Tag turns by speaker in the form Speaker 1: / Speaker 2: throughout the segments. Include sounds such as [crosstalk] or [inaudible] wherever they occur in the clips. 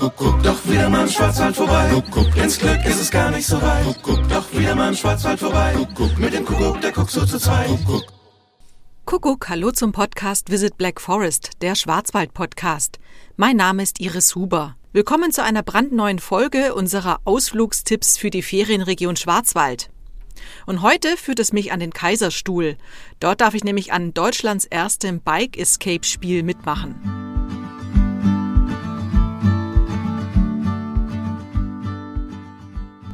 Speaker 1: Kuckuck, doch wieder mal im Schwarzwald vorbei. Kuckuck, ins Glück ist es gar nicht so weit. Kuckuck, doch wieder mal im Schwarzwald vorbei. Kuckuck, mit dem Kuckuck, der guckt so zu zweit. Kuckuck.
Speaker 2: Kuckuck, hallo zum Podcast Visit Black Forest, der Schwarzwald-Podcast. Mein Name ist Iris Huber. Willkommen zu einer brandneuen Folge unserer Ausflugstipps für die Ferienregion Schwarzwald. Und heute führt es mich an den Kaiserstuhl. Dort darf ich nämlich an Deutschlands erstem Bike Escape Spiel mitmachen.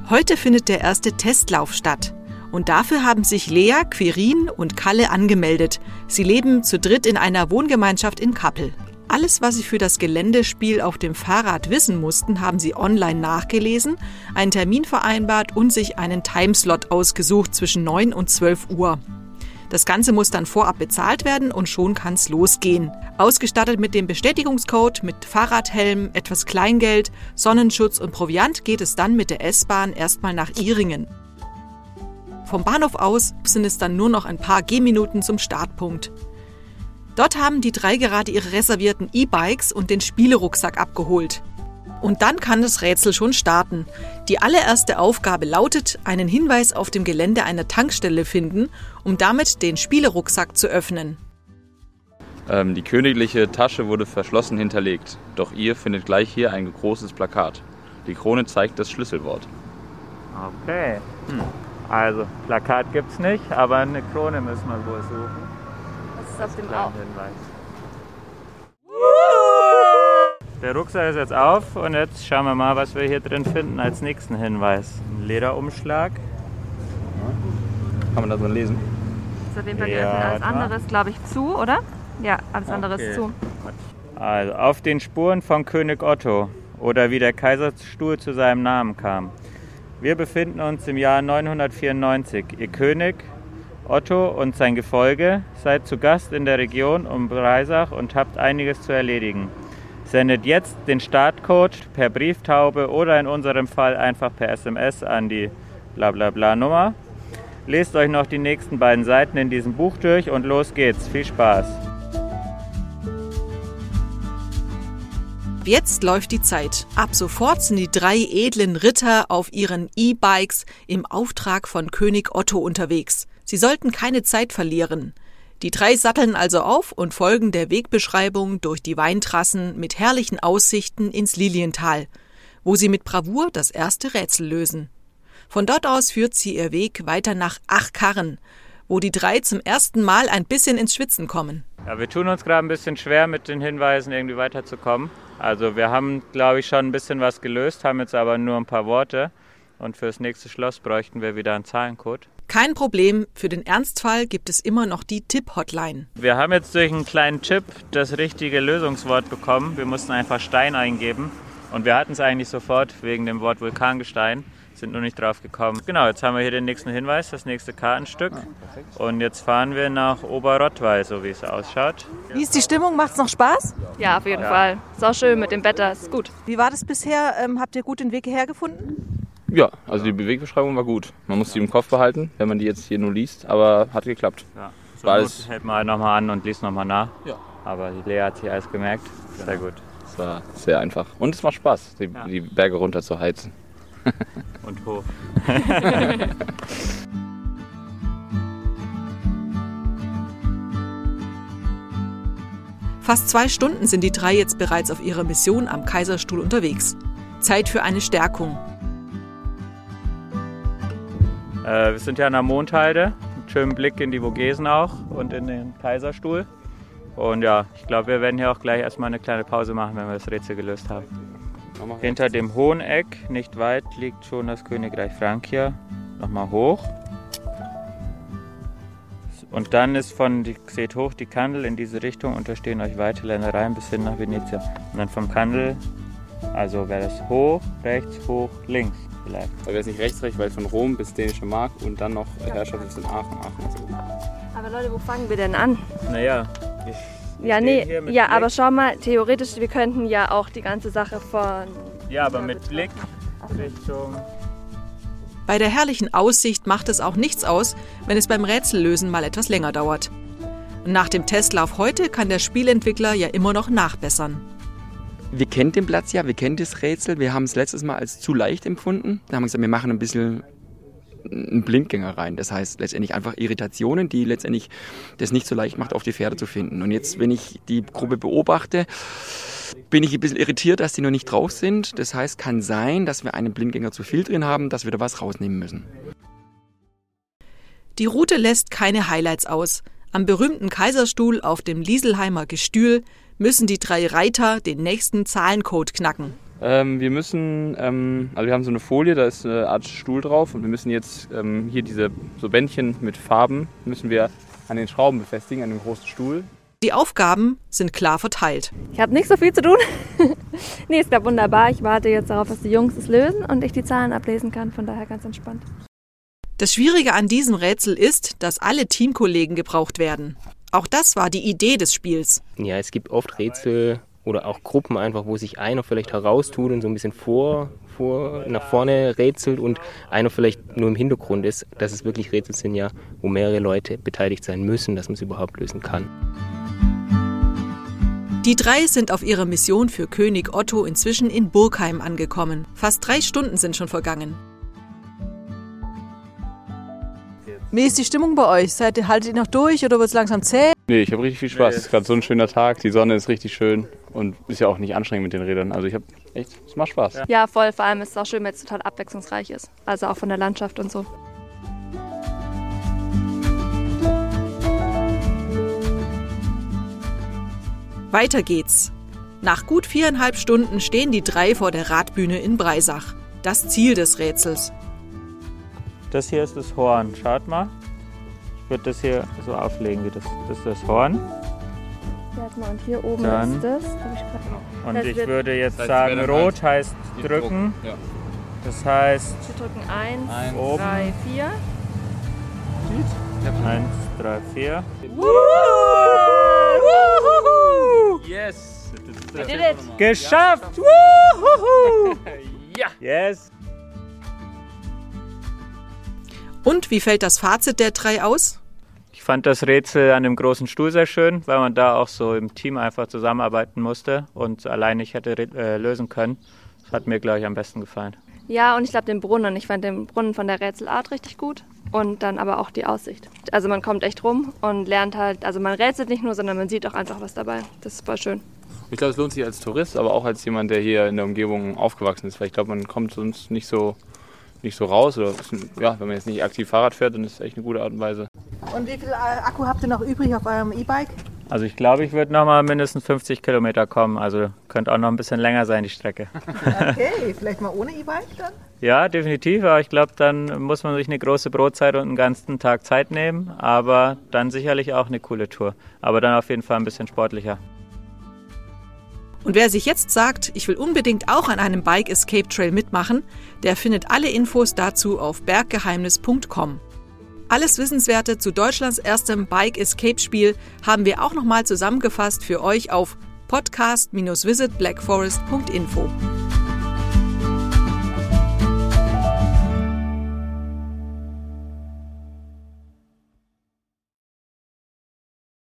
Speaker 2: Heute findet der erste Testlauf statt. Und dafür haben sich Lea, Quirin und Kalle angemeldet. Sie leben zu dritt in einer Wohngemeinschaft in Kappel. Alles, was sie für das Geländespiel auf dem Fahrrad wissen mussten, haben sie online nachgelesen, einen Termin vereinbart und sich einen Timeslot ausgesucht zwischen 9 und 12 Uhr. Das Ganze muss dann vorab bezahlt werden und schon kann's losgehen. Ausgestattet mit dem Bestätigungscode, mit Fahrradhelm, etwas Kleingeld, Sonnenschutz und Proviant geht es dann mit der S-Bahn erstmal nach Iringen. Vom Bahnhof aus sind es dann nur noch ein paar Gehminuten zum Startpunkt. Dort haben die drei gerade ihre reservierten E-Bikes und den Spielerucksack abgeholt. Und dann kann das Rätsel schon starten. Die allererste Aufgabe lautet, einen Hinweis auf dem Gelände einer Tankstelle finden, um damit den Spielerucksack zu öffnen.
Speaker 3: Ähm, die königliche Tasche wurde verschlossen hinterlegt, doch ihr findet gleich hier ein großes Plakat. Die Krone zeigt das Schlüsselwort.
Speaker 4: Okay. Hm. Also, Plakat gibt's nicht, aber eine Krone müssen wir wohl suchen.
Speaker 5: Was ist auf dem Au?
Speaker 4: Hinweis. Der Rucksack ist jetzt auf und jetzt schauen wir mal, was wir hier drin finden als nächsten Hinweis. Ein Lederumschlag.
Speaker 3: Kann man das mal lesen?
Speaker 5: Ist auf jeden Fall
Speaker 4: Ja.
Speaker 5: Alles andere glaube ich, zu, oder? Ja, alles andere
Speaker 4: Okay.
Speaker 5: ist zu.
Speaker 4: Also, auf den Spuren von König Otto oder wie der Kaiserstuhl zu seinem Namen kam. Wir befinden uns im Jahr 994. Ihr König Otto und sein Gefolge seid zu Gast in der Region um Breisach und habt einiges zu erledigen. Sendet jetzt den Startcode per Brieftaube oder in unserem Fall einfach per SMS an die blablabla Nummer. Lest euch noch die nächsten beiden Seiten in diesem Buch durch und los geht's. Viel Spaß!
Speaker 2: Jetzt läuft die Zeit. Ab sofort sind die drei edlen Ritter auf ihren E-Bikes im Auftrag von König Otto unterwegs. Sie sollten keine Zeit verlieren. Die drei satteln also auf und folgen der Wegbeschreibung durch die Weintrassen mit herrlichen Aussichten ins Liliental, wo sie mit Bravour das erste Rätsel lösen. Von dort aus führt sie ihr Weg weiter nach Achkarren, wo die drei zum ersten Mal ein bisschen ins Schwitzen kommen.
Speaker 4: Ja, wir tun uns gerade ein bisschen schwer, mit den Hinweisen irgendwie weiterzukommen. Also wir haben, glaube ich, schon ein bisschen was gelöst, haben jetzt aber nur ein paar Worte. Und fürs nächste Schloss bräuchten wir wieder einen Zahlencode.
Speaker 2: Kein Problem, für den Ernstfall gibt es immer noch die Tipp-Hotline.
Speaker 4: Wir haben jetzt durch einen kleinen Chip das richtige Lösungswort bekommen. Wir mussten einfach Stein eingeben. Und wir hatten es eigentlich sofort wegen dem Wort Vulkangestein, sind nur nicht drauf gekommen. Genau, jetzt haben wir hier den nächsten Hinweis, das nächste Kartenstück. Und jetzt fahren wir nach Oberrottweil, so wie es ausschaut.
Speaker 6: Wie ist die Stimmung? Macht es noch Spaß?
Speaker 5: Ja, auf jeden Fall. Ist auch schön mit dem Wetter, ist gut.
Speaker 6: Wie war das bisher? Ähm, habt ihr gut den Weg hierher gefunden?
Speaker 3: Ja, also die Bewegbeschreibung war gut. Man muss die im Kopf behalten, wenn man die jetzt hier nur liest, aber hat geklappt.
Speaker 4: Ja, so
Speaker 3: War alles-
Speaker 4: hält man halt nochmal an und liest nochmal nach.
Speaker 3: Ja.
Speaker 4: Aber die Lea hat hier alles gemerkt. Sehr gut.
Speaker 3: Es war sehr einfach. Und es macht Spaß, die,
Speaker 4: Ja.
Speaker 3: die Berge runter zu heizen. [laughs]
Speaker 4: Und hoch. [laughs]
Speaker 2: Fast zwei Stunden sind die drei jetzt bereits auf ihrer Mission am Kaiserstuhl unterwegs. Zeit für eine Stärkung.
Speaker 4: Äh, wir sind ja an der Mondhalde. Einen schönen Blick in die Vogesen auch und in den Kaiserstuhl. Und ja, ich glaube, wir werden hier auch gleich erstmal eine kleine Pause machen, wenn wir das Rätsel gelöst haben. Hinter dem hohen Eck, nicht weit, liegt schon das Königreich Francia. Nochmal hoch. Und dann ist von, die, seht hoch die Kandel in diese Richtung und da stehen euch weite Ländereien bis hin nach Venezia. Und dann vom Kandel, also wäre das hoch, rechts, hoch, links vielleicht.
Speaker 3: Da wäre es nicht rechts, rechts, weil von Rom bis Dänische Mark und dann noch Herrschaft ist in Aachen. Aachen ist oben.
Speaker 5: Aber Leute, wo fangen wir denn an?
Speaker 4: Naja,
Speaker 5: Ja,
Speaker 4: stehen
Speaker 5: nee,
Speaker 4: hier mit
Speaker 5: ja,
Speaker 4: Blick.
Speaker 5: aber schau mal, theoretisch, wir könnten ja auch die ganze Sache von.
Speaker 4: ja, aber mit Blick Richtung
Speaker 2: Bei der herrlichen Aussicht macht es auch nichts aus, wenn es beim Rätsellösen mal etwas länger dauert. Und nach dem Testlauf heute kann der Spielentwickler ja immer noch nachbessern.
Speaker 7: Wir kennen den Platz ja, wir kennen das Rätsel. Wir haben es letztes Mal als zu leicht empfunden. Da haben wir gesagt, wir machen ein bisschen einen Blindgänger rein. Das heißt letztendlich einfach Irritationen, die letztendlich das nicht so leicht macht, auf die Pferde zu finden. Und jetzt, wenn ich die Gruppe beobachte, bin ich ein bisschen irritiert, dass die noch nicht drauf sind. Das heißt, kann sein, dass wir einen Blindgänger zu viel drin haben, dass wir da was rausnehmen müssen.
Speaker 2: Die Route lässt keine Highlights aus. Am berühmten Kaiserstuhl auf dem Lieselheimer Gestühl müssen die drei Reiter den nächsten Zahlencode knacken.
Speaker 3: Ähm, wir müssen, ähm, also wir haben so eine Folie, da ist eine Art Stuhl drauf und wir müssen jetzt ähm, hier diese so Bändchen mit Farben müssen wir an den Schrauben befestigen, an dem großen Stuhl.
Speaker 2: Die Aufgaben sind klar verteilt.
Speaker 5: Ich habe nicht so viel zu tun. [laughs] nee, es gab wunderbar. Ich warte jetzt darauf, dass die Jungs es lösen und ich die Zahlen ablesen kann. Von daher ganz entspannt.
Speaker 2: Das Schwierige an diesem Rätsel ist, dass alle Teamkollegen gebraucht werden. Auch das war die Idee des Spiels.
Speaker 8: Ja, es gibt oft Rätsel oder auch Gruppen einfach, wo sich einer vielleicht heraustut und so ein bisschen vor, vor, nach vorne rätselt und einer vielleicht nur im Hintergrund ist. Dass es wirklich Rätsel sind ja, wo mehrere Leute beteiligt sein müssen, dass man es überhaupt lösen kann.
Speaker 2: Die drei sind auf ihrer Mission für König Otto inzwischen in Burgheim angekommen. Fast drei Stunden sind schon vergangen.
Speaker 6: Wie ist die Stimmung bei euch? Seid ihr, haltet ihr noch durch oder wird es langsam zäh?
Speaker 3: Nee, ich habe richtig viel Spaß. Es ist gerade so ein schöner Tag, die Sonne ist richtig schön und ist ja auch nicht anstrengend mit den Rädern. Also ich habe echt, es macht Spaß.
Speaker 5: Ja, voll. Vor allem ist es auch schön, weil es total abwechslungsreich ist. Also auch von der Landschaft und so.
Speaker 2: Weiter geht's. Nach gut viereinhalb Stunden stehen die drei vor der Radbühne in Breisach. Das Ziel des Rätsels.
Speaker 4: Das hier ist das Horn. Schaut mal. Ich würde das hier so auflegen, wie das, das ist das Horn.
Speaker 5: Warte mal, und hier oben
Speaker 4: Dann-
Speaker 5: ist das. Ich
Speaker 4: Und
Speaker 5: Das
Speaker 4: ich würde jetzt
Speaker 3: Das heißt,
Speaker 4: sagen, rot heißt drücken.
Speaker 3: Ja.
Speaker 4: Das heißt
Speaker 5: Wir drücken 1,
Speaker 3: Eins.
Speaker 4: Oben.
Speaker 5: 3, 4.
Speaker 4: 1, 3, 4.
Speaker 3: Yes!
Speaker 5: We did it.
Speaker 4: Geschafft! Wuhuhu! [laughs] ja! Yes!
Speaker 2: Und wie fällt das Fazit der drei aus?
Speaker 4: Ich fand das Rätsel an dem großen Stuhl sehr schön, weil man da auch so im Team einfach zusammenarbeiten musste und allein nicht hätte äh, lösen können. Das hat mir, glaube ich, am besten gefallen.
Speaker 5: Ja, und ich glaube den Brunnen. Ich fand den Brunnen von der Rätselart richtig gut. Und dann aber auch die Aussicht. Also man kommt echt rum und lernt halt, also man rätselt nicht nur, sondern man sieht auch einfach was dabei. Das ist voll schön.
Speaker 3: Ich glaube, es lohnt sich als Tourist, aber auch als jemand, der hier in der Umgebung aufgewachsen ist. Weil ich glaube, man kommt sonst nicht so, nicht so raus. Oder ist ein- ja, wenn man jetzt nicht aktiv Fahrrad fährt, dann ist es echt eine gute Art und Weise.
Speaker 6: Und wie viel Akku habt ihr noch übrig auf eurem E-Bike?
Speaker 4: Also ich glaube, ich würde noch mal mindestens 50 Kilometer kommen. Also könnte auch noch ein bisschen länger sein, die Strecke. [laughs]
Speaker 6: Okay, vielleicht mal ohne E-Bike dann?
Speaker 4: Ja, definitiv. Aber ich glaube, dann muss man sich eine große Brotzeit und einen ganzen Tag Zeit nehmen. Aber dann sicherlich auch eine coole Tour. Aber dann auf jeden Fall ein bisschen sportlicher.
Speaker 2: Und wer sich jetzt sagt, ich will unbedingt auch an einem Bike Escape Trail mitmachen, der findet alle Infos dazu auf berggeheimnis.com. Alles Wissenswerte zu Deutschlands erstem Bike Escape Spiel haben wir auch nochmal zusammengefasst für euch auf podcast-visitblackforest.info.